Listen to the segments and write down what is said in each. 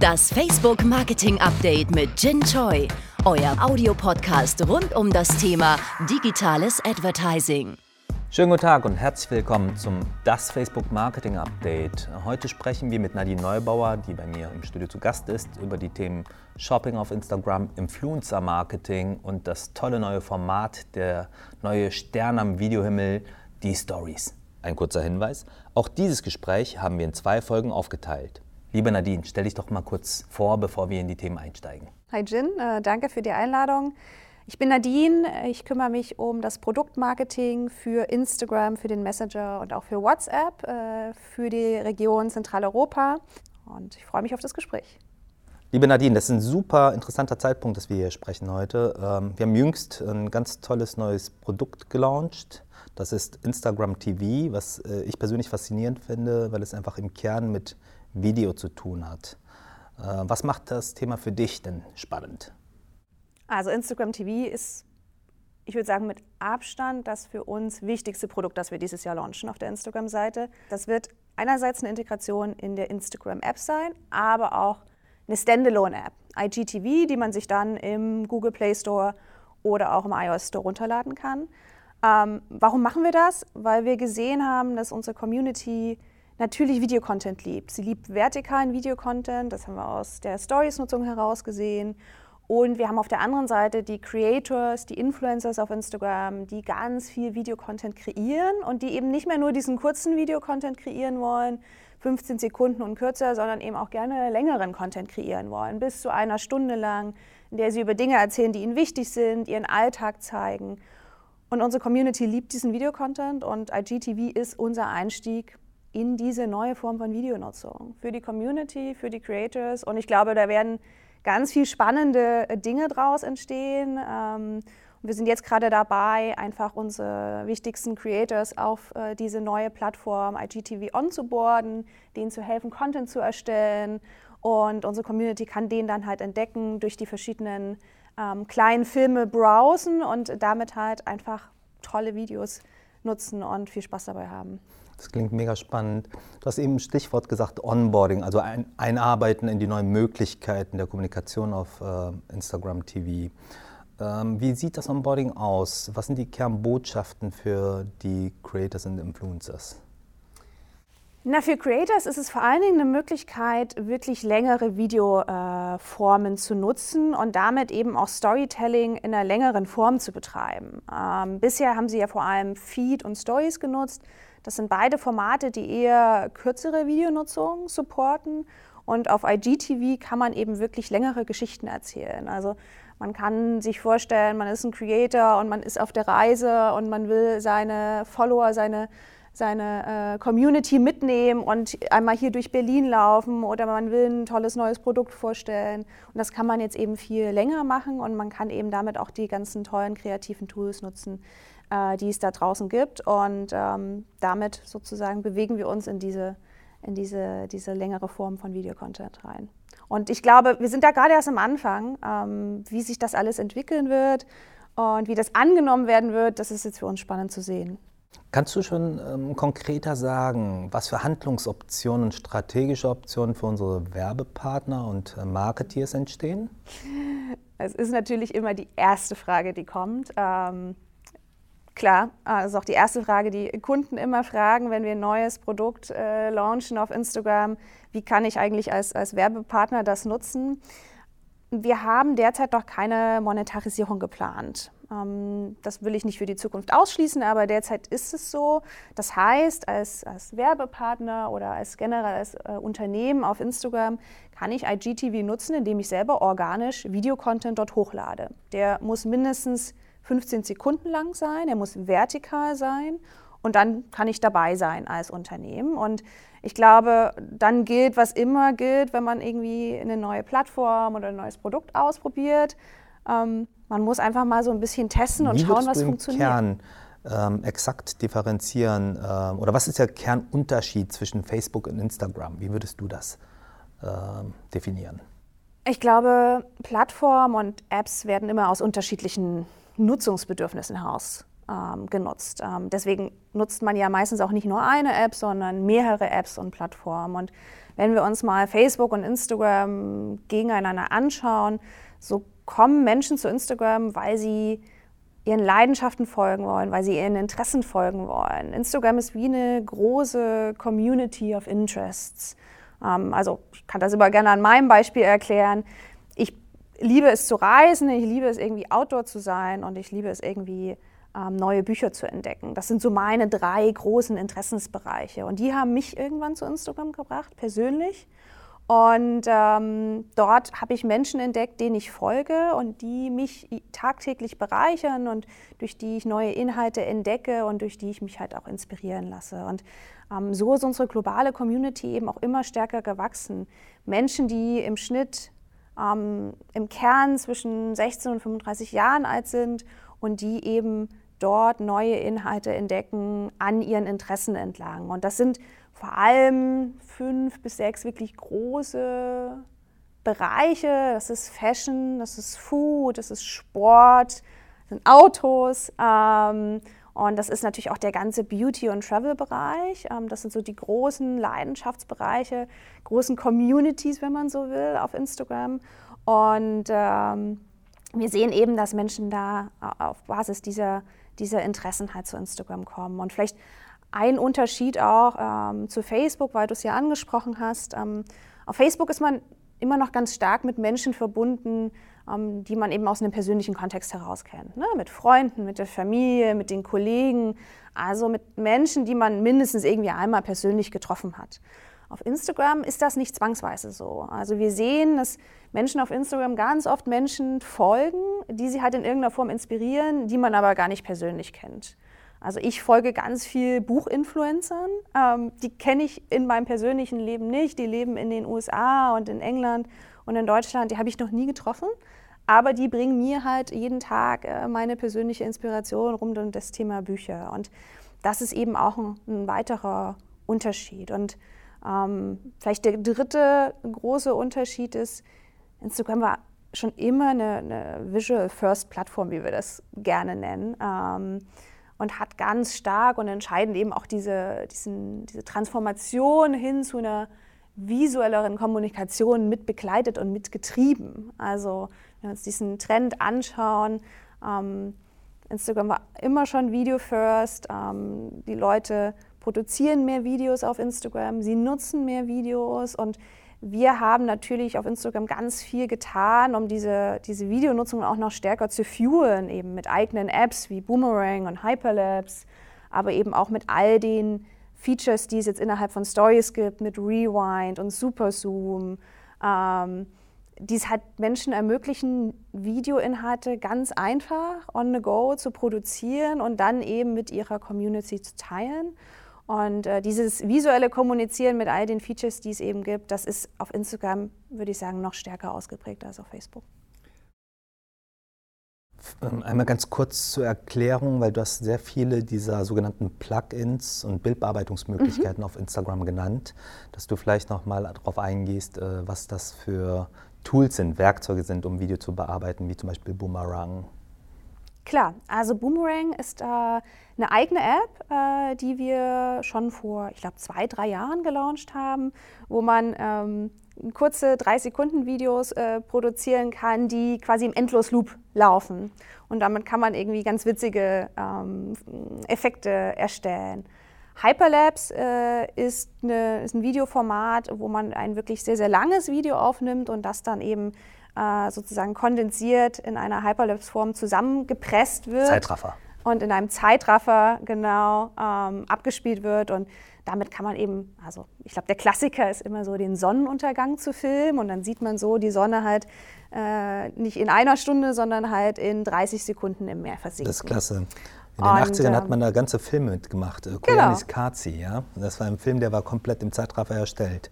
Das Facebook Marketing Update mit Jin Choi, euer Audiopodcast rund um das Thema digitales Advertising. Schönen guten Tag und herzlich willkommen zum Das Facebook Marketing Update. Heute sprechen wir mit Nadine Neubauer, die bei mir im Studio zu Gast ist, über die Themen Shopping auf Instagram, Influencer Marketing und das tolle neue Format, der neue Stern am Videohimmel, die Stories. Ein kurzer Hinweis, auch dieses Gespräch haben wir in zwei Folgen aufgeteilt. Liebe Nadine, stell dich doch mal kurz vor, bevor wir in die Themen einsteigen. Hi Jin, äh, danke für die Einladung. Ich bin Nadine, ich kümmere mich um das Produktmarketing für Instagram, für den Messenger und auch für WhatsApp äh, für die Region Zentraleuropa und ich freue mich auf das Gespräch. Liebe Nadine, das ist ein super interessanter Zeitpunkt, dass wir hier sprechen heute. Ähm, wir haben jüngst ein ganz tolles neues Produkt gelauncht. Das ist Instagram TV, was äh, ich persönlich faszinierend finde, weil es einfach im Kern mit Video zu tun hat. Äh, was macht das Thema für dich denn spannend? Also Instagram TV ist, ich würde sagen, mit Abstand das für uns wichtigste Produkt, das wir dieses Jahr launchen auf der Instagram-Seite. Das wird einerseits eine Integration in der Instagram-App sein, aber auch eine Standalone-App, IGTV, die man sich dann im Google Play Store oder auch im iOS Store runterladen kann. Ähm, warum machen wir das? Weil wir gesehen haben, dass unsere Community natürlich Videocontent liebt. Sie liebt vertikalen Videocontent, das haben wir aus der Stories-Nutzung heraus gesehen. Und wir haben auf der anderen Seite die Creators, die Influencers auf Instagram, die ganz viel Videocontent kreieren und die eben nicht mehr nur diesen kurzen Videocontent kreieren wollen, 15 Sekunden und kürzer, sondern eben auch gerne längeren Content kreieren wollen, bis zu einer Stunde lang, in der sie über Dinge erzählen, die ihnen wichtig sind, ihren Alltag zeigen. Und unsere Community liebt diesen Videocontent und IGTV ist unser Einstieg in diese neue Form von Videonutzung für die Community, für die Creators. Und ich glaube, da werden ganz viel spannende Dinge draus entstehen. Ähm, wir sind jetzt gerade dabei, einfach unsere wichtigsten Creators auf äh, diese neue Plattform IGTV onzuboarden, denen zu helfen, Content zu erstellen. Und unsere Community kann den dann halt entdecken, durch die verschiedenen ähm, kleinen Filme browsen und damit halt einfach tolle Videos nutzen und viel Spaß dabei haben. Das klingt mega spannend. Du hast eben ein Stichwort gesagt, Onboarding, also ein, Einarbeiten in die neuen Möglichkeiten der Kommunikation auf äh, Instagram TV. Ähm, wie sieht das Onboarding aus? Was sind die Kernbotschaften für die Creators und Influencers? Na, für Creators ist es vor allen Dingen eine Möglichkeit, wirklich längere Videoformen äh, zu nutzen und damit eben auch Storytelling in einer längeren Form zu betreiben. Ähm, bisher haben sie ja vor allem Feed und Stories genutzt. Das sind beide Formate, die eher kürzere Videonutzung supporten. Und auf IGTV kann man eben wirklich längere Geschichten erzählen. Also man kann sich vorstellen, man ist ein Creator und man ist auf der Reise und man will seine Follower, seine, seine äh, Community mitnehmen und einmal hier durch Berlin laufen oder man will ein tolles neues Produkt vorstellen. Und das kann man jetzt eben viel länger machen und man kann eben damit auch die ganzen tollen kreativen Tools nutzen, äh, die es da draußen gibt. Und ähm, damit sozusagen bewegen wir uns in diese, in diese, diese längere Form von Videocontent rein. Und ich glaube, wir sind da gerade erst am Anfang, ähm, wie sich das alles entwickeln wird und wie das angenommen werden wird, das ist jetzt für uns spannend zu sehen. Kannst du schon ähm, konkreter sagen, was für Handlungsoptionen, strategische Optionen für unsere Werbepartner und äh, Marketeers entstehen? Es ist natürlich immer die erste Frage, die kommt. Ähm, Klar, das ist auch die erste Frage, die Kunden immer fragen, wenn wir ein neues Produkt äh, launchen auf Instagram. Wie kann ich eigentlich als, als Werbepartner das nutzen? Wir haben derzeit noch keine Monetarisierung geplant. Ähm, das will ich nicht für die Zukunft ausschließen, aber derzeit ist es so. Das heißt, als, als Werbepartner oder als generell als äh, Unternehmen auf Instagram kann ich IGTV nutzen, indem ich selber organisch Videocontent dort hochlade. Der muss mindestens 15 Sekunden lang sein, er muss vertikal sein und dann kann ich dabei sein als Unternehmen. Und ich glaube, dann gilt, was immer gilt, wenn man irgendwie eine neue Plattform oder ein neues Produkt ausprobiert. Ähm, man muss einfach mal so ein bisschen testen und Wie schauen, was funktioniert. Kern ähm, exakt differenzieren ähm, oder was ist der Kernunterschied zwischen Facebook und Instagram? Wie würdest du das ähm, definieren? Ich glaube, Plattformen und Apps werden immer aus unterschiedlichen Nutzungsbedürfnissen heraus ähm, genutzt. Ähm, deswegen nutzt man ja meistens auch nicht nur eine App, sondern mehrere Apps und Plattformen. Und wenn wir uns mal Facebook und Instagram gegeneinander anschauen, so kommen Menschen zu Instagram, weil sie ihren Leidenschaften folgen wollen, weil sie ihren Interessen folgen wollen. Instagram ist wie eine große Community of Interests. Ähm, also ich kann das immer gerne an meinem Beispiel erklären. Liebe es zu reisen, ich liebe es irgendwie outdoor zu sein und ich liebe es irgendwie ähm, neue Bücher zu entdecken. Das sind so meine drei großen Interessensbereiche und die haben mich irgendwann zu Instagram gebracht, persönlich. Und ähm, dort habe ich Menschen entdeckt, denen ich folge und die mich tagtäglich bereichern und durch die ich neue Inhalte entdecke und durch die ich mich halt auch inspirieren lasse. Und ähm, so ist unsere globale Community eben auch immer stärker gewachsen. Menschen, die im Schnitt ähm, im Kern zwischen 16 und 35 Jahren alt sind und die eben dort neue Inhalte entdecken an ihren Interessen entlang. Und das sind vor allem fünf bis sechs wirklich große Bereiche. Das ist Fashion, das ist Food, das ist Sport, das sind Autos. Ähm, und das ist natürlich auch der ganze Beauty- und Travel-Bereich. Ähm, das sind so die großen Leidenschaftsbereiche, großen Communities, wenn man so will, auf Instagram. Und ähm, wir sehen eben, dass Menschen da auf Basis dieser, dieser Interessen halt zu Instagram kommen. Und vielleicht ein Unterschied auch ähm, zu Facebook, weil du es ja angesprochen hast. Ähm, auf Facebook ist man immer noch ganz stark mit Menschen verbunden, die man eben aus einem persönlichen Kontext heraus kennt. Ne? Mit Freunden, mit der Familie, mit den Kollegen, also mit Menschen, die man mindestens irgendwie einmal persönlich getroffen hat. Auf Instagram ist das nicht zwangsweise so. Also wir sehen, dass Menschen auf Instagram ganz oft Menschen folgen, die sie halt in irgendeiner Form inspirieren, die man aber gar nicht persönlich kennt. Also ich folge ganz viel Buchinfluencern. Ähm, die kenne ich in meinem persönlichen Leben nicht. Die leben in den USA und in England und in Deutschland. Die habe ich noch nie getroffen. Aber die bringen mir halt jeden Tag äh, meine persönliche Inspiration rund um das Thema Bücher. Und das ist eben auch ein, ein weiterer Unterschied. Und ähm, vielleicht der dritte große Unterschied ist, Instagram war schon immer eine, eine Visual First Plattform, wie wir das gerne nennen. Ähm, und hat ganz stark und entscheidend eben auch diese, diesen, diese Transformation hin zu einer visuelleren Kommunikation mit begleitet und mitgetrieben. Also wenn wir uns diesen Trend anschauen, ähm, Instagram war immer schon Video First, ähm, die Leute produzieren mehr Videos auf Instagram, sie nutzen mehr Videos und wir haben natürlich auf Instagram ganz viel getan, um diese, diese Videonutzung auch noch stärker zu fuelen, eben mit eigenen Apps wie Boomerang und Hyperlapse, aber eben auch mit all den Features, die es jetzt innerhalb von Stories gibt, mit Rewind und Superzoom, ähm, die es halt Menschen ermöglichen, Videoinhalte ganz einfach on the go zu produzieren und dann eben mit ihrer Community zu teilen. Und äh, dieses visuelle Kommunizieren mit all den Features, die es eben gibt, das ist auf Instagram, würde ich sagen, noch stärker ausgeprägt als auf Facebook. Ähm, einmal ganz kurz zur Erklärung, weil du hast sehr viele dieser sogenannten Plugins und Bildbearbeitungsmöglichkeiten mhm. auf Instagram genannt, dass du vielleicht noch mal darauf eingehst, äh, was das für Tools sind, Werkzeuge sind, um Video zu bearbeiten, wie zum Beispiel Boomerang. Klar, also Boomerang ist äh, eine eigene App, äh, die wir schon vor, ich glaube, zwei, drei Jahren gelauncht haben, wo man ähm, kurze 3-Sekunden-Videos äh, produzieren kann, die quasi im Endlosloop laufen. Und damit kann man irgendwie ganz witzige ähm, Effekte erstellen. Hyperlapse äh, ist, eine, ist, ein Videoformat, wo man ein wirklich sehr, sehr langes Video aufnimmt und das dann eben äh, sozusagen kondensiert in einer Hyperlapse-Form zusammengepresst wird. Zeitraffer. Und in einem Zeitraffer genau ähm, abgespielt wird. Und damit kann man eben, also ich glaube, der Klassiker ist immer so, den Sonnenuntergang zu filmen. Und dann sieht man so die Sonne halt äh, nicht in einer Stunde, sondern halt in 30 Sekunden im Meer versinken. Das ist klasse. In den und, 80ern hat man da ganze Filme mitgemacht. Äh, Koyanis genau. Kazi, ja. Das war ein Film, der war komplett im Zeitraffer erstellt.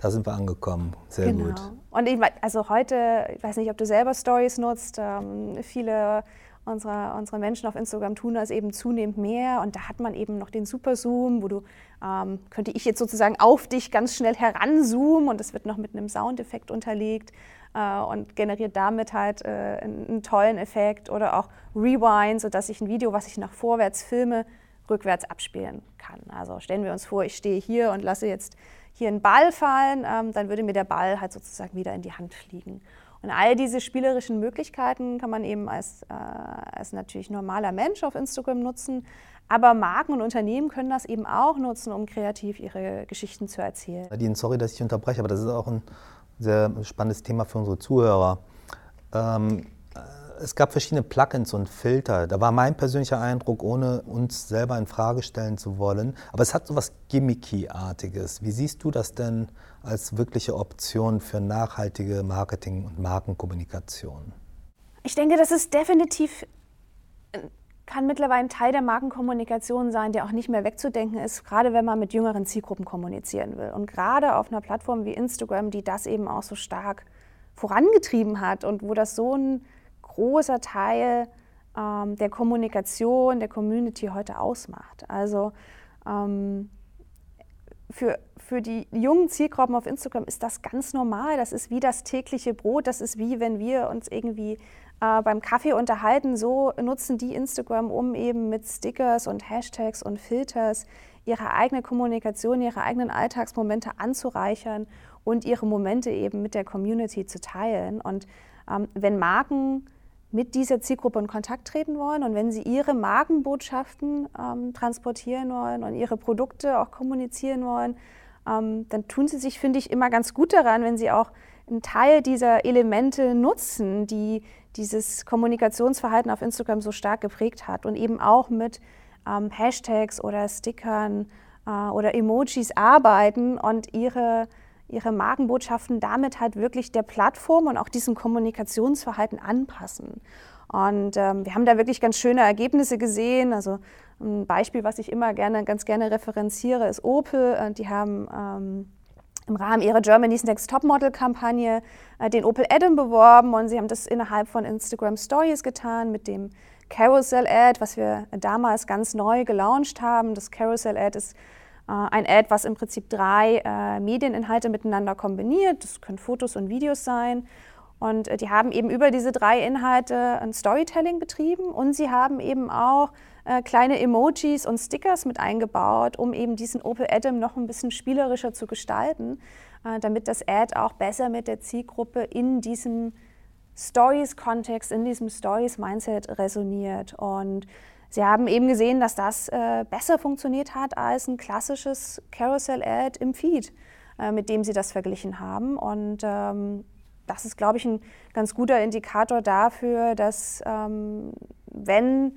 Da sind wir angekommen. Sehr genau. gut. Und ich, also heute, ich weiß nicht, ob du selber Stories nutzt, ähm, viele unserer, unserer Menschen auf Instagram tun das eben zunehmend mehr. Und da hat man eben noch den Superzoom, wo du, ähm, könnte ich jetzt sozusagen auf dich ganz schnell heranzoomen und das wird noch mit einem Soundeffekt unterlegt äh, und generiert damit halt äh, einen, einen, tollen Effekt. Oder auch Rewind, sodass ich ein Video, was ich nach vorwärts filme, rückwärts abspielen kann. Also stellen wir uns vor, ich stehe hier und lasse jetzt hier ein Ball fallen, ähm, dann würde mir der Ball halt sozusagen wieder in die Hand fliegen. Und all diese spielerischen Möglichkeiten kann man eben als, äh, als natürlich normaler Mensch auf Instagram nutzen. Aber Marken und Unternehmen können das eben auch nutzen, um kreativ ihre Geschichten zu erzählen. Nadine, sorry, dass ich unterbreche, aber das ist auch ein sehr spannendes Thema für unsere Zuhörer. Ähm, es gab verschiedene Plugins und Filter. Da war mein persönlicher Eindruck, ohne uns selber in Frage stellen zu wollen. Aber es hat so was Gimmicky-artiges. Wie siehst du das denn als wirkliche Option für nachhaltige Marketing- und Markenkommunikation? Ich denke, das ist definitiv kann mittlerweile ein Teil der Markenkommunikation sein, der auch nicht mehr wegzudenken ist, gerade wenn man mit jüngeren Zielgruppen kommunizieren will. Und gerade auf einer Plattform wie Instagram, die das eben auch so stark vorangetrieben hat und wo das so ein großer Teil ähm, der Kommunikation der Community heute ausmacht. Also ähm, für, für die jungen Zielgruppen auf Instagram ist das ganz normal. Das ist wie das tägliche Brot. Das ist wie wenn wir uns irgendwie äh, beim Kaffee unterhalten. So nutzen die Instagram, um eben mit Stickers und Hashtags und Filters ihre eigene Kommunikation, ihre eigenen Alltagsmomente anzureichern und ihre Momente eben mit der Community zu teilen. Und ähm, wenn Marken mit dieser Zielgruppe in Kontakt treten wollen. Und wenn sie ihre Markenbotschaften ähm, transportieren wollen und ihre Produkte auch kommunizieren wollen, ähm, dann tun sie sich, finde ich, immer ganz gut daran, wenn sie auch einen Teil dieser Elemente nutzen, die dieses Kommunikationsverhalten auf Instagram so stark geprägt hat. Und eben auch mit ähm, Hashtags oder Stickern äh, oder Emojis arbeiten und ihre ihre Markenbotschaften damit halt wirklich der Plattform und auch diesem Kommunikationsverhalten anpassen. Und ähm, wir haben da wirklich ganz schöne Ergebnisse gesehen. Also ein Beispiel, was ich immer gerne, ganz gerne referenziere, ist Opel. Äh, die haben ähm, im Rahmen ihrer Germany's Next Topmodel-Kampagne äh, den Opel Adam beworben und sie haben das innerhalb von Instagram Stories getan mit dem Carousel Ad, was wir damals ganz neu gelauncht haben. Das Carousel Ad ist ein Ad, was im Prinzip drei äh, Medieninhalte miteinander kombiniert. Das können Fotos und Videos sein. Und äh, die haben eben über diese drei Inhalte ein Storytelling betrieben und sie haben eben auch äh, kleine Emojis und Stickers mit eingebaut, um eben diesen Opel Adam noch ein bisschen spielerischer zu gestalten, äh, damit das Ad auch besser mit der Zielgruppe in diesem Stories-Kontext, in diesem Stories-Mindset resoniert. Und Sie haben eben gesehen, dass das äh, besser funktioniert hat als ein klassisches Carousel-Ad im Feed, äh, mit dem Sie das verglichen haben. Und ähm, das ist, glaube ich, ein ganz guter Indikator dafür, dass ähm, wenn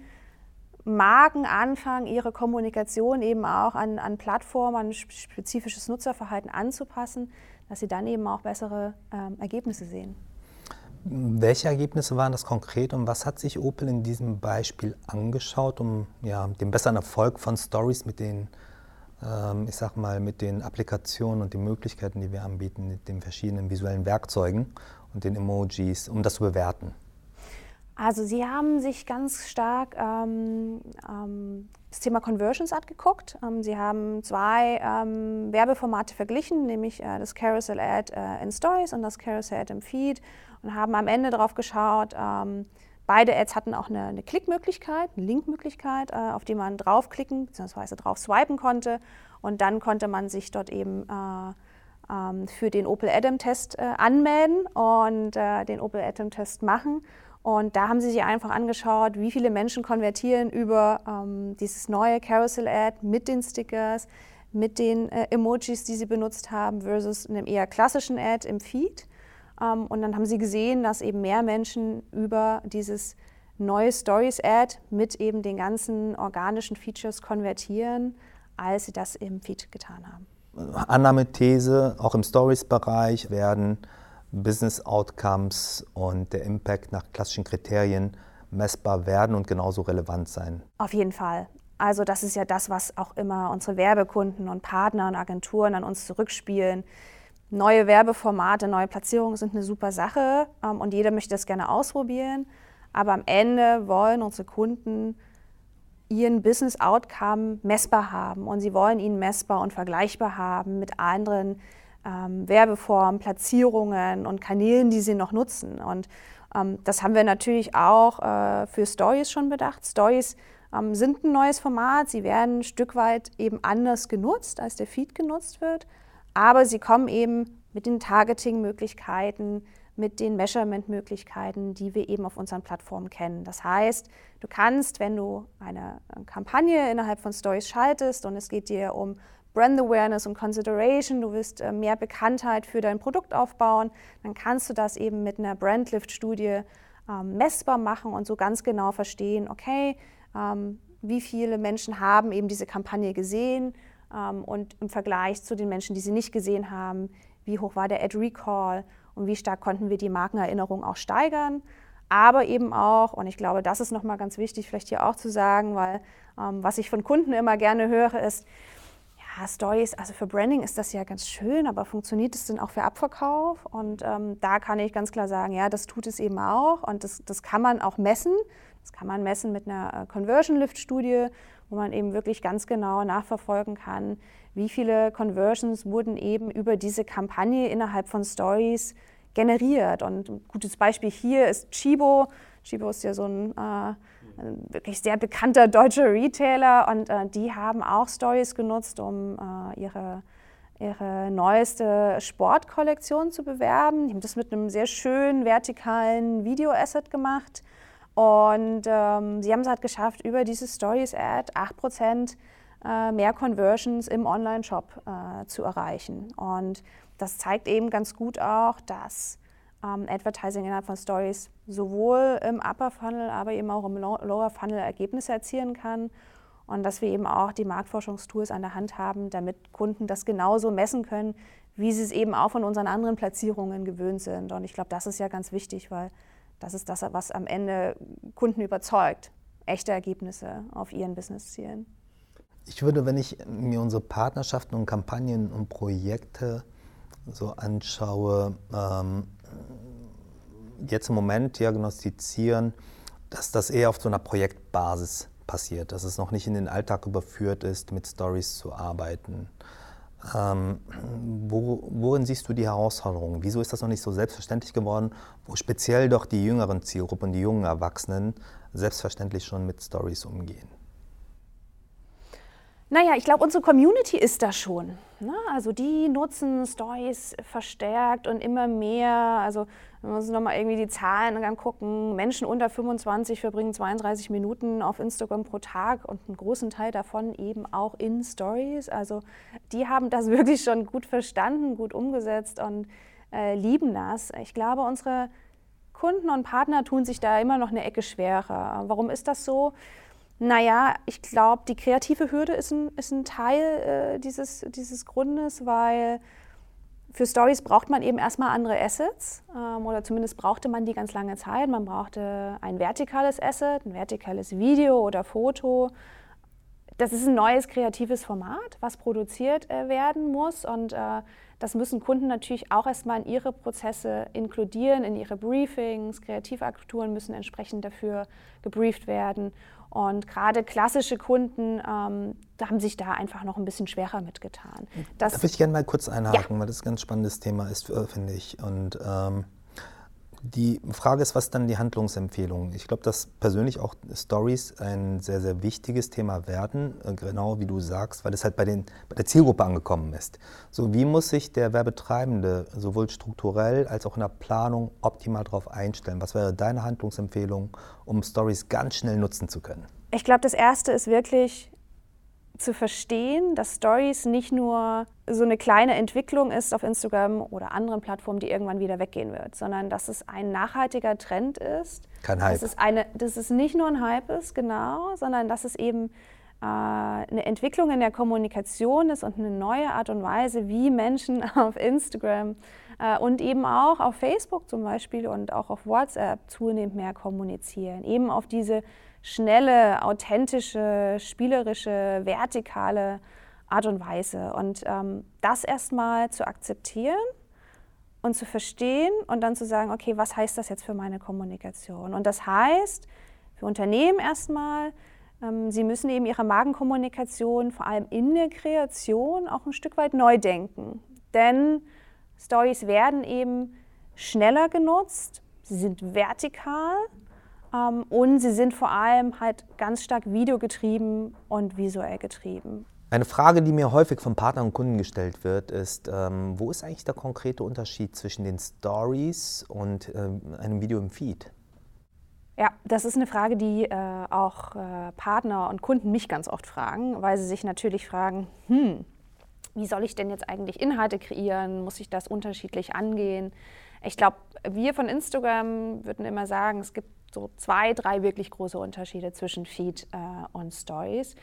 Marken anfangen, ihre Kommunikation eben auch an, an Plattformen, an spezifisches Nutzerverhalten anzupassen, dass sie dann eben auch bessere ähm, Ergebnisse sehen. Welche Ergebnisse waren das konkret und was hat sich Opel in diesem Beispiel angeschaut, um ja, den besseren Erfolg von Stories mit den, ähm, ich sag mal, mit den Applikationen und den Möglichkeiten, die wir anbieten, mit den verschiedenen visuellen Werkzeugen und den Emojis, um das zu bewerten? Also Sie haben sich ganz stark ähm, ähm, das Thema Conversions angeguckt. Ähm, Sie haben zwei ähm, Werbeformate verglichen, nämlich äh, das Carousel Ad äh, in Stories und das Carousel Ad im Feed und haben am Ende darauf geschaut, ähm, beide Ads hatten auch eine, eine Klickmöglichkeit, eine Linkmöglichkeit, äh, auf die man draufklicken bzw. drauf swipen konnte und dann konnte man sich dort eben äh, ähm, für den Opel Adam-Test äh, anmelden und äh, den Opel Adam-Test machen. Und da haben sie sich einfach angeschaut, wie viele Menschen konvertieren über ähm, dieses neue Carousel-Ad mit den Stickers, mit den äh, Emojis, die sie benutzt haben, versus einem eher klassischen Ad im Feed. Ähm, und dann haben sie gesehen, dass eben mehr Menschen über dieses neue Stories-Ad mit eben den ganzen organischen Features konvertieren, als sie das im Feed getan haben. Annahme, These, auch im Stories-Bereich werden Business Outcomes und der Impact nach klassischen Kriterien messbar werden und genauso relevant sein. Auf jeden Fall. Also das ist ja das, was auch immer unsere Werbekunden und Partner und Agenturen an uns zurückspielen neue Werbeformate, neue Platzierungen sind eine super Sache ähm, und jeder möchte das gerne ausprobieren. Aber am Ende wollen unsere Kunden ihren Business Outcome messbar haben und sie wollen ihn messbar und vergleichbar haben mit anderen ähm, Werbeformen, Platzierungen und Kanälen, die sie noch nutzen. Und ähm, das haben wir natürlich auch äh, für Stories schon bedacht. Stories ähm, sind ein neues Format, sie werden ein Stück weit eben anders genutzt, als der Feed genutzt wird. Aber sie kommen eben mit den Targeting-Möglichkeiten, mit den Measurement-Möglichkeiten, die wir eben auf unseren Plattformen kennen. Das heißt, du kannst, wenn du eine Kampagne innerhalb von Stories schaltest und es geht dir um Brand Awareness und Consideration, du willst äh, mehr Bekanntheit für dein Produkt aufbauen, dann kannst du das eben mit einer Brandlift-Studie ähm, messbar machen und so ganz genau verstehen, okay, ähm, wie viele Menschen haben eben diese Kampagne gesehen und im Vergleich zu den Menschen, die sie nicht gesehen haben, wie hoch war der Ad Recall und wie stark konnten wir die Markenerinnerung auch steigern. Aber eben auch, und ich glaube, das ist nochmal ganz wichtig, vielleicht hier auch zu sagen, weil ähm, was ich von Kunden immer gerne höre, ist, ja, Stories, also für Branding ist das ja ganz schön, aber funktioniert es denn auch für Abverkauf? Und ähm, da kann ich ganz klar sagen, ja, das tut es eben auch und das, das kann man auch messen. Das kann man messen mit einer äh, Conversion Lift Studie, wo man eben wirklich ganz genau nachverfolgen kann, wie viele Conversions wurden eben über diese Kampagne innerhalb von Stories generiert. Und ein gutes Beispiel hier ist Chibo. Chibo ist ja so ein äh, wirklich sehr bekannter deutscher Retailer und äh, die haben auch Stories genutzt, um äh, ihre, ihre neueste Sportkollektion zu bewerben. Die haben das mit einem sehr schönen vertikalen Video-Asset gemacht und ähm, sie haben es halt geschafft, über diese Stories-Ad 8% äh, mehr Conversions im Online-Shop äh, zu erreichen. Und das zeigt eben ganz gut auch, dass ähm, Advertising innerhalb von Stories sowohl im Upper Funnel, aber eben auch im Lower Funnel Ergebnisse erzielen kann. Und dass wir eben auch die Marktforschungstools an der Hand haben, damit Kunden das genauso messen können, wie sie es eben auch von unseren anderen Platzierungen gewöhnt sind. Und ich glaube, das ist ja ganz wichtig, weil das ist das, was am Ende Kunden überzeugt. Echte Ergebnisse auf ihren Businesszielen. Ich würde, wenn ich mir unsere Partnerschaften und Kampagnen und Projekte so anschaue, ähm, jetzt im Moment diagnostizieren, dass das eher auf so einer Projektbasis passiert, dass es noch nicht in den Alltag überführt ist, mit Stories zu arbeiten. Ähm, wo, worin siehst du die Herausforderungen? Wieso ist das noch nicht so selbstverständlich geworden, wo speziell doch die jüngeren Zielgruppen, die jungen Erwachsenen selbstverständlich schon mit Stories umgehen? Naja, ich glaube, unsere Community ist da schon. Ne? Also die nutzen Stories verstärkt und immer mehr. Also wenn wir uns nochmal irgendwie die Zahlen angucken, Menschen unter 25 verbringen 32 Minuten auf Instagram pro Tag und einen großen Teil davon eben auch in Stories. Also die haben das wirklich schon gut verstanden, gut umgesetzt und äh, lieben das. Ich glaube, unsere Kunden und Partner tun sich da immer noch eine Ecke schwerer. Warum ist das so? Naja, ich glaube, die kreative Hürde ist ein, ist ein Teil äh, dieses, dieses Grundes, weil für Stories braucht man eben erstmal andere Assets ähm, oder zumindest brauchte man die ganz lange Zeit. Man brauchte ein vertikales Asset, ein vertikales Video oder Foto. Das ist ein neues kreatives Format, was produziert äh, werden muss und äh, das müssen Kunden natürlich auch erstmal in ihre Prozesse inkludieren, in ihre Briefings. Kreativagenturen müssen entsprechend dafür gebrieft werden. Und gerade klassische Kunden ähm, haben sich da einfach noch ein bisschen schwerer mitgetan. Das, da würde ich gerne mal kurz einhaken, ja. weil das ein ganz spannendes Thema ist, äh, finde ich. Und ähm, die Frage ist, was dann die Handlungsempfehlung? Ich glaube, dass persönlich auch Stories ein sehr, sehr wichtiges Thema werden, äh, genau wie du sagst, weil es halt bei, den, bei der Zielgruppe angekommen ist. So, wie muss sich der Werbetreibende sowohl strukturell als auch in der Planung optimal darauf einstellen? Was wäre deine Handlungsempfehlung, um Stories ganz schnell nutzen zu können? Ich glaube, das Erste ist wirklich zu verstehen, dass Stories nicht nur so eine kleine Entwicklung ist auf Instagram oder anderen Plattformen, die irgendwann wieder weggehen wird, sondern dass es ein nachhaltiger Trend ist. Kein Hype. Dass es, eine, dass es nicht nur ein Hype ist, genau, sondern dass es eben äh, eine Entwicklung in der Kommunikation ist und eine neue Art und Weise, wie Menschen auf Instagram äh, und eben auch auf Facebook zum Beispiel und auch auf WhatsApp zunehmend mehr kommunizieren. Eben auf diese schnelle, authentische, spielerische, vertikale Art und Weise. Und ähm, das erstmal zu akzeptieren und zu verstehen und dann zu sagen, okay, was heißt das jetzt für meine Kommunikation? Und das heißt für Unternehmen erstmal, ähm, sie müssen eben ihre Magenkommunikation vor allem in der Kreation auch ein Stück weit neu denken. Denn Stories werden eben schneller genutzt, sie sind vertikal und sie sind vor allem halt ganz stark videogetrieben und visuell getrieben. Eine Frage, die mir häufig von Partnern und Kunden gestellt wird, ist, ähm, wo ist eigentlich der konkrete Unterschied zwischen den Stories und ähm, einem Video im Feed? Ja, das ist eine Frage, die äh, auch äh, Partner und Kunden mich ganz oft fragen, weil sie sich natürlich fragen, hm, wie soll ich denn jetzt eigentlich Inhalte kreieren? Muss ich das unterschiedlich angehen? Ich glaube, wir von Instagram würden immer sagen, es gibt so zwei, drei wirklich große Unterschiede zwischen Feed äh, und Stories.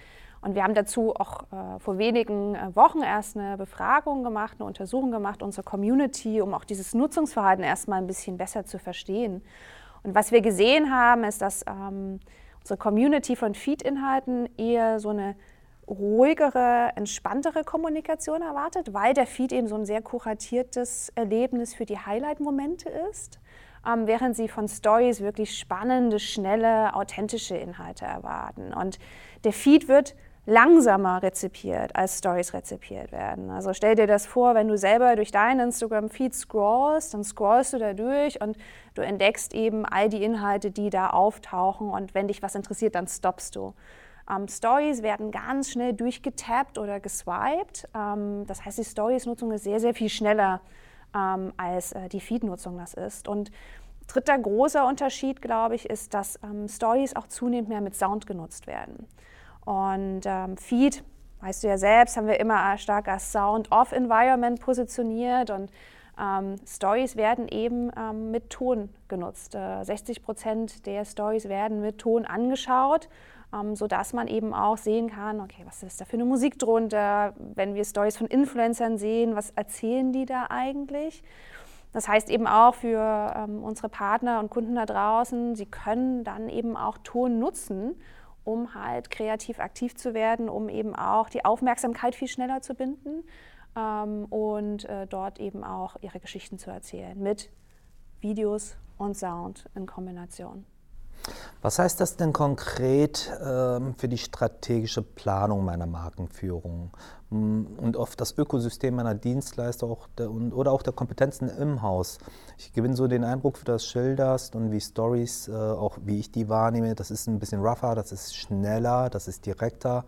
Und wir haben dazu auch äh, vor wenigen äh, Wochen erst eine Befragung gemacht, eine Untersuchung gemacht, unsere Community, um auch dieses Nutzungsverhalten erstmal ein bisschen besser zu verstehen. Und was wir gesehen haben, ist, dass ähm, unsere Community von Feed-Inhalten eher so eine ruhigere, entspanntere Kommunikation erwartet, weil der Feed eben so ein sehr kuratiertes Erlebnis für die Highlight-Momente ist, ähm, während sie von Stories wirklich spannende, schnelle, authentische Inhalte erwarten. Und der Feed wird langsamer rezipiert, als Stories rezipiert werden. Also stell dir das vor, wenn du selber durch deinen Instagram-Feed scrollst, dann scrollst du da durch und du entdeckst eben all die Inhalte, die da auftauchen und wenn dich was interessiert, dann stoppst du. Ähm, Stories werden ganz schnell durchgetappt oder geswiped. Ähm, das heißt, die Stories-Nutzung ist sehr, sehr viel schneller ähm, als äh, die Feed-Nutzung das ist. Und dritter großer Unterschied, glaube ich, ist, dass ähm, Stories auch zunehmend mehr mit Sound genutzt werden. Und ähm, Feed, weißt du ja selbst, haben wir immer stark als Sound-Off-Environment positioniert und ähm, Stories werden eben ähm, mit Ton genutzt. Äh, 60 Prozent der Stories werden mit Ton angeschaut ähm, sodass man eben auch sehen kann, okay, was ist da für eine Musik drunter, wenn wir Stories von Influencern sehen, was erzählen die da eigentlich? Das heißt eben auch für ähm, unsere Partner und Kunden da draußen, sie können dann eben auch Ton nutzen, um halt kreativ aktiv zu werden, um eben auch die Aufmerksamkeit viel schneller zu binden ähm, und äh, dort eben auch ihre Geschichten zu erzählen mit Videos und Sound in Kombination. Was heißt das denn konkret ähm, für die strategische Planung meiner Markenführung und auf das Ökosystem meiner Dienstleister auch der, oder auch der Kompetenzen im Haus? Ich gewinne so den Eindruck, wie du das schilderst und wie Stories, äh, auch wie ich die wahrnehme, das ist ein bisschen rougher, das ist schneller, das ist direkter.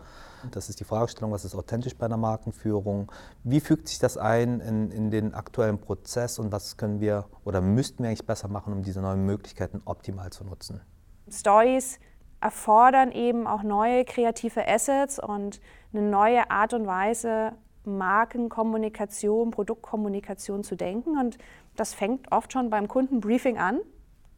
Das ist die Fragestellung, was ist authentisch bei einer Markenführung? Wie fügt sich das ein in, in den aktuellen Prozess und was können wir oder müssten wir eigentlich besser machen, um diese neuen Möglichkeiten optimal zu nutzen? Stories erfordern eben auch neue kreative Assets und eine neue Art und Weise, Markenkommunikation, Produktkommunikation zu denken. Und das fängt oft schon beim Kundenbriefing an.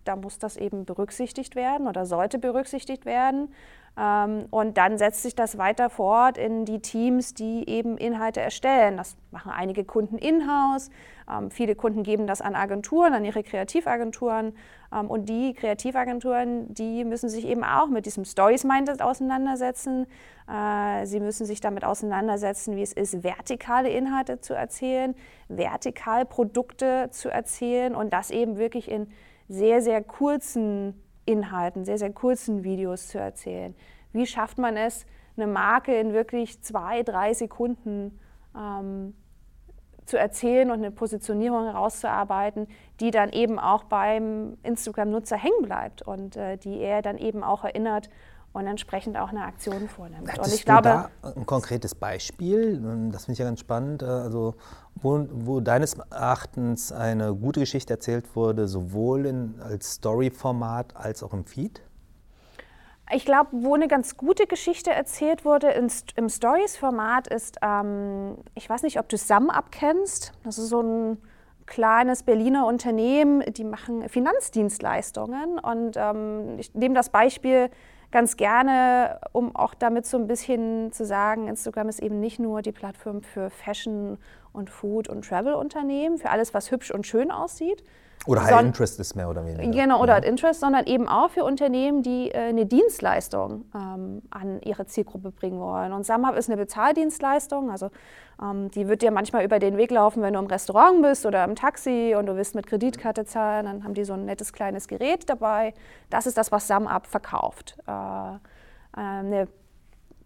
Da muss das eben berücksichtigt werden oder sollte berücksichtigt werden. Ähm, und dann setzt sich das weiter fort in die Teams, die eben Inhalte erstellen. Das machen einige Kunden in-house. Ähm, viele Kunden geben das an Agenturen, an ihre Kreativagenturen. Ähm, und die Kreativagenturen, die müssen sich eben auch mit diesem Stories-Mindset auseinandersetzen. Äh, sie müssen sich damit auseinandersetzen, wie es ist, vertikale Inhalte zu erzählen, vertikal Produkte zu erzählen und das eben wirklich in sehr, sehr kurzen Inhalten, sehr, sehr kurzen Videos zu erzählen. Wie schafft man es, eine Marke in wirklich zwei, drei Sekunden ähm, zu erzählen und eine Positionierung herauszuarbeiten, die dann eben auch beim Instagram-Nutzer hängen bleibt und äh, die er dann eben auch erinnert und entsprechend auch eine Aktion vornimmt. Hättest und ich glaube, da ein konkretes Beispiel, das finde ich ja ganz spannend, also wo, wo, deines Erachtens eine gute Geschichte erzählt wurde, sowohl in, als Story-Format als auch im Feed? Ich glaube, wo eine ganz gute Geschichte erzählt wurde in, im Stories-Format ist, ähm, ich weiß nicht, ob du SumUp kennst. Das ist so ein kleines Berliner Unternehmen, die machen Finanzdienstleistungen. Und ähm, ich nehme das Beispiel ganz gerne, um auch damit so ein bisschen zu sagen, Instagram ist eben nicht nur die Plattform für Fashion und Food und Travel-Unternehmen, für alles, was hübsch und schön aussieht. Oder High Interest ist mehr oder weniger. Genau, oder ja. High Interest, sondern eben auch für Unternehmen, die äh, eine Dienstleistung ähm, an ihre Zielgruppe bringen wollen. Und SumHub ist eine Bezahldienstleistung, also ähm, die wird dir manchmal über den Weg laufen, wenn du im Restaurant bist oder im Taxi und du willst mit Kreditkarte zahlen, dann haben die so ein nettes kleines Gerät dabei. Das ist das, was SumUp verkauft. Äh, äh, eine,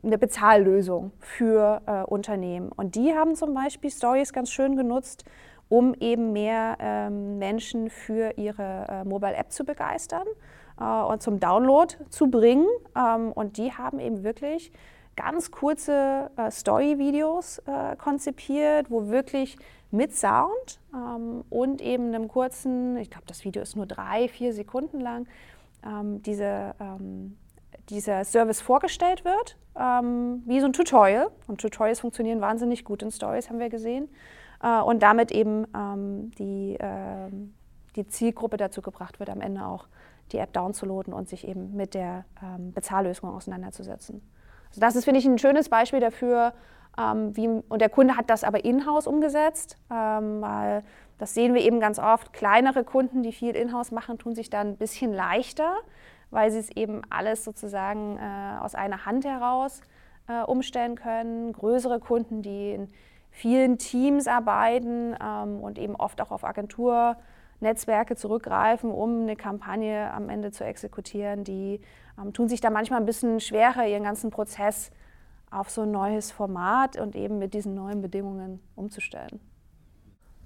eine Bezahllösung für äh, Unternehmen. Und die haben zum Beispiel Stories ganz schön genutzt, um eben mehr ähm, Menschen für ihre äh, Mobile App zu begeistern äh, und zum Download zu bringen. Ähm, und die haben eben wirklich ganz kurze äh, Story-Videos äh, konzipiert, wo wirklich mit Sound ähm, und eben einem kurzen, ich glaube, das Video ist nur drei, vier Sekunden lang, ähm, diese, ähm, dieser Service vorgestellt wird, ähm, wie so ein Tutorial. Und Tutorials funktionieren wahnsinnig gut in Stories, haben wir gesehen. Äh, und damit eben ähm, die, äh, die Zielgruppe dazu gebracht wird, am Ende auch die App downzuladen und sich eben mit der ähm, Bezahllösung auseinanderzusetzen. Also das ist, finde ich, ein schönes Beispiel dafür, ähm, wie, und der Kunde hat das aber in-house umgesetzt, ähm, weil das sehen wir eben ganz oft. Kleinere Kunden, die viel in-house machen, tun sich da ein bisschen leichter, weil sie es eben alles sozusagen äh, aus einer Hand heraus äh, umstellen können. Größere Kunden, die in vielen Teams arbeiten ähm, und eben oft auch auf Agenturnetzwerke zurückgreifen, um eine Kampagne am Ende zu exekutieren, die ähm, tun sich da manchmal ein bisschen schwerer, ihren ganzen Prozess auf so ein neues Format und eben mit diesen neuen Bedingungen umzustellen.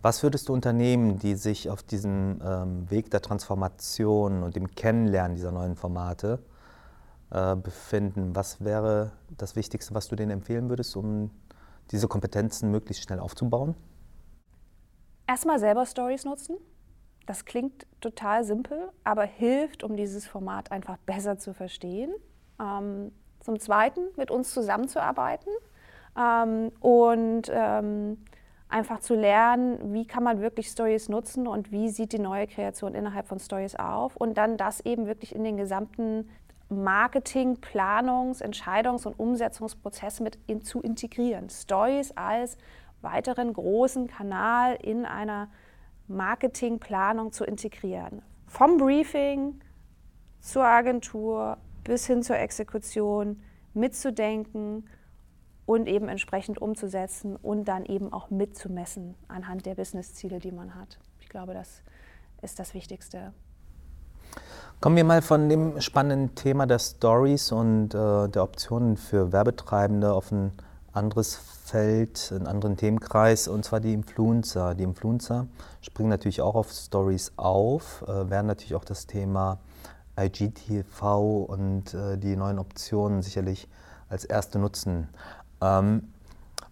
Was würdest du Unternehmen, die sich auf diesem ähm, Weg der Transformation und dem Kennenlernen dieser neuen Formate äh, befinden, was wäre das Wichtigste, was du denen empfehlen würdest, um diese Kompetenzen möglichst schnell aufzubauen? Erstmal selber Stories nutzen. Das klingt total simpel, aber hilft, um dieses Format einfach besser zu verstehen. Ähm, zum Zweiten, mit uns zusammenzuarbeiten ähm, und ähm, einfach zu lernen, wie kann man wirklich Stories nutzen und wie sieht die neue Kreation innerhalb von Stories auf und dann das eben wirklich in den gesamten Marketing, Planungs-, Entscheidungs- und Umsetzungsprozess mit in, zu integrieren. Stories als weiteren großen Kanal in einer Marketingplanung zu integrieren. Vom Briefing zur Agentur bis hin zur Exekution mitzudenken und eben entsprechend umzusetzen und dann eben auch mitzumessen anhand der Businessziele, die man hat. Ich glaube, das ist das Wichtigste. Kommen wir mal von dem spannenden Thema der Stories und äh, der Optionen für Werbetreibende auf ein anderes Feld, einen anderen Themenkreis, und zwar die Influencer. Die Influencer springen natürlich auch auf Stories auf, äh, werden natürlich auch das Thema IGTV und äh, die neuen Optionen sicherlich als erste nutzen. Ähm,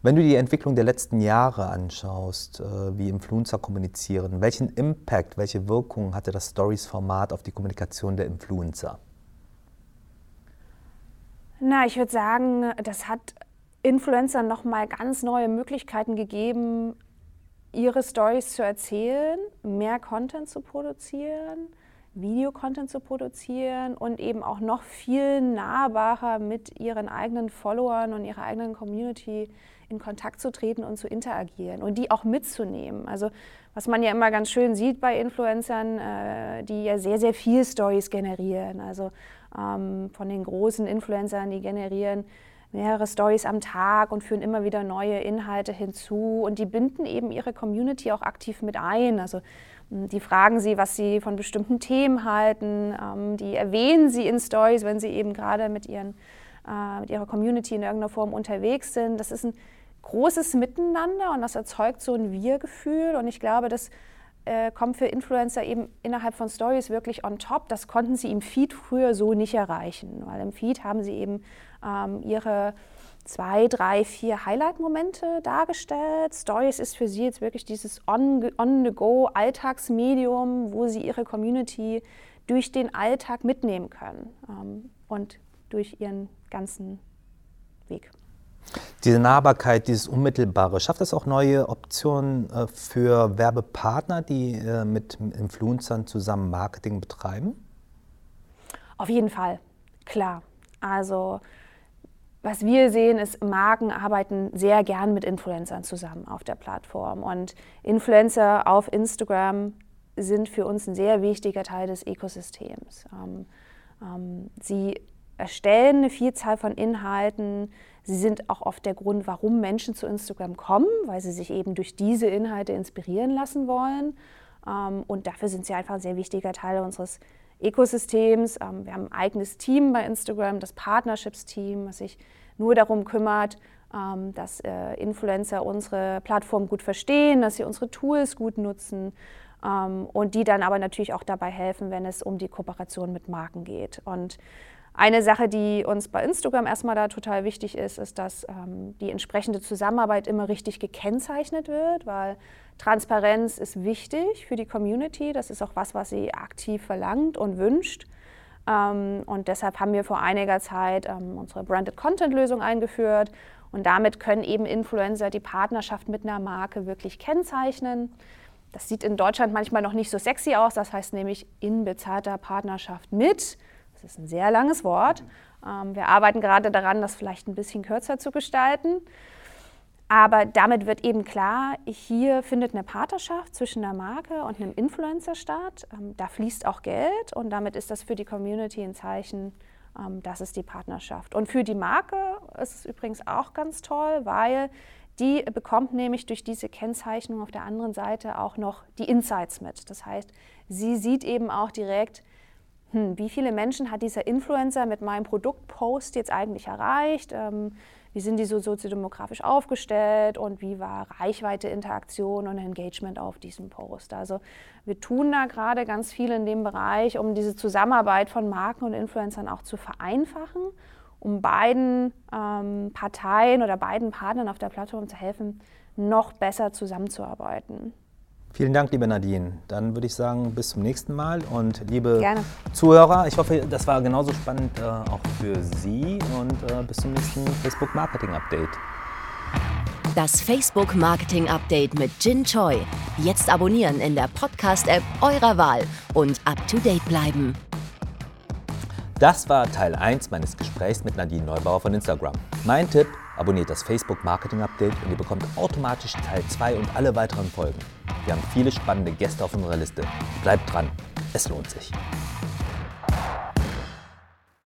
wenn du die Entwicklung der letzten Jahre anschaust, äh, wie Influencer kommunizieren, welchen Impact, welche Wirkung hatte das Stories-Format auf die Kommunikation der Influencer? Na, ich würde sagen, das hat Influencern nochmal ganz neue Möglichkeiten gegeben, ihre Stories zu erzählen, mehr Content zu produzieren, Videocontent zu produzieren und eben auch noch viel nahbarer mit ihren eigenen Followern und ihrer eigenen Community in Kontakt zu treten und zu interagieren und die auch mitzunehmen. Also was man ja immer ganz schön sieht bei Influencern, äh, die ja sehr, sehr viel Stories generieren. Also ähm, von den großen Influencern, die generieren mehrere Stories am Tag und führen immer wieder neue Inhalte hinzu und die binden eben ihre Community auch aktiv mit ein. Also die fragen sie, was sie von bestimmten Themen halten, ähm, die erwähnen sie in Stories, wenn sie eben gerade mit, ihren, äh, mit ihrer Community in irgendeiner Form unterwegs sind. Das ist ein großes Miteinander und das erzeugt so ein Wir-Gefühl und ich glaube, das äh, kommt für Influencer eben innerhalb von Stories wirklich on top. Das konnten sie im Feed früher so nicht erreichen, weil im Feed haben sie eben ähm, ihre zwei, drei, vier Highlight-Momente dargestellt. Stories ist für sie jetzt wirklich dieses On-the-Go-Alltagsmedium, wo sie ihre Community durch den Alltag mitnehmen können ähm, und durch ihren ganzen Weg. Diese Nahbarkeit, dieses Unmittelbare, schafft das auch neue Optionen äh, für Werbepartner, die äh, mit Influencern zusammen Marketing betreiben? Auf jeden Fall, klar. Also was wir sehen, ist, Marken arbeiten sehr gern mit Influencern zusammen auf der Plattform. Und Influencer auf Instagram sind für uns ein sehr wichtiger Teil des Ökosystems. Ähm, ähm, sie erstellen eine Vielzahl von Inhalten. Sie sind auch oft der Grund, warum Menschen zu Instagram kommen, weil sie sich eben durch diese Inhalte inspirieren lassen wollen. Ähm, und dafür sind sie einfach ein sehr wichtiger Teil unseres Ökosystems. Ähm, wir haben ein eigenes Team bei Instagram, das Partnerships-Team, was sich nur darum kümmert, ähm, dass äh, Influencer unsere Plattform gut verstehen, dass sie unsere Tools gut nutzen ähm, und die dann aber natürlich auch dabei helfen, wenn es um die Kooperation mit Marken geht. Und Eine Sache, die uns bei Instagram erstmal da total wichtig ist, ist, dass ähm, die entsprechende Zusammenarbeit immer richtig gekennzeichnet wird, weil Transparenz ist wichtig für die Community. Das ist auch was, was sie aktiv verlangt und wünscht. Ähm, und deshalb haben wir vor einiger Zeit ähm, unsere Branded Content Lösung eingeführt. Und damit können eben Influencer die Partnerschaft mit einer Marke wirklich kennzeichnen. Das sieht in Deutschland manchmal noch nicht so sexy aus. Das heißt nämlich in bezahlter Partnerschaft mit. Das ist ein sehr langes Wort. Ähm, wir arbeiten gerade daran, das vielleicht ein bisschen kürzer zu gestalten. Aber damit wird eben klar, hier findet eine Partnerschaft zwischen einer Marke und einem Influencer statt. Ähm, da fließt auch Geld und damit ist das für die Community ein Zeichen, ähm, das ist die Partnerschaft. Und für die Marke ist es übrigens auch ganz toll, weil die bekommt nämlich durch diese Kennzeichnung auf der anderen Seite auch noch die Insights mit. Das heißt, sie sieht eben auch direkt, hm, wie viele Menschen hat dieser Influencer mit meinem Produktpost jetzt eigentlich erreicht? Ähm, wie sind die so soziodemografisch aufgestellt und wie war Reichweite, Interaktion und Engagement auf diesem Post. Also wir tun da gerade ganz viel in dem Bereich, um diese Zusammenarbeit von Marken und Influencern auch zu vereinfachen, um beiden ähm, Parteien oder beiden Partnern auf der Plattform zu helfen, noch besser zusammenzuarbeiten. Vielen Dank, liebe Nadine. Dann würde ich sagen, bis zum nächsten Mal. Und liebe Gerne. Zuhörer, ich hoffe, das war genauso spannend äh, auch für Sie. Und äh, bis zum nächsten Facebook Marketing Update. Das Facebook Marketing Update mit Jin Choi. Jetzt abonnieren in der Podcast-App eurer Wahl und up to date bleiben. Das war Teil 1 meines Gesprächs mit Nadine Neubauer von Instagram. Mein Tipp, abonniert das Facebook Marketing Update und ihr bekommt automatisch Teil 2 und alle weiteren Folgen. Wir haben viele spannende Gäste auf unserer Liste. Bleibt dran, es lohnt sich.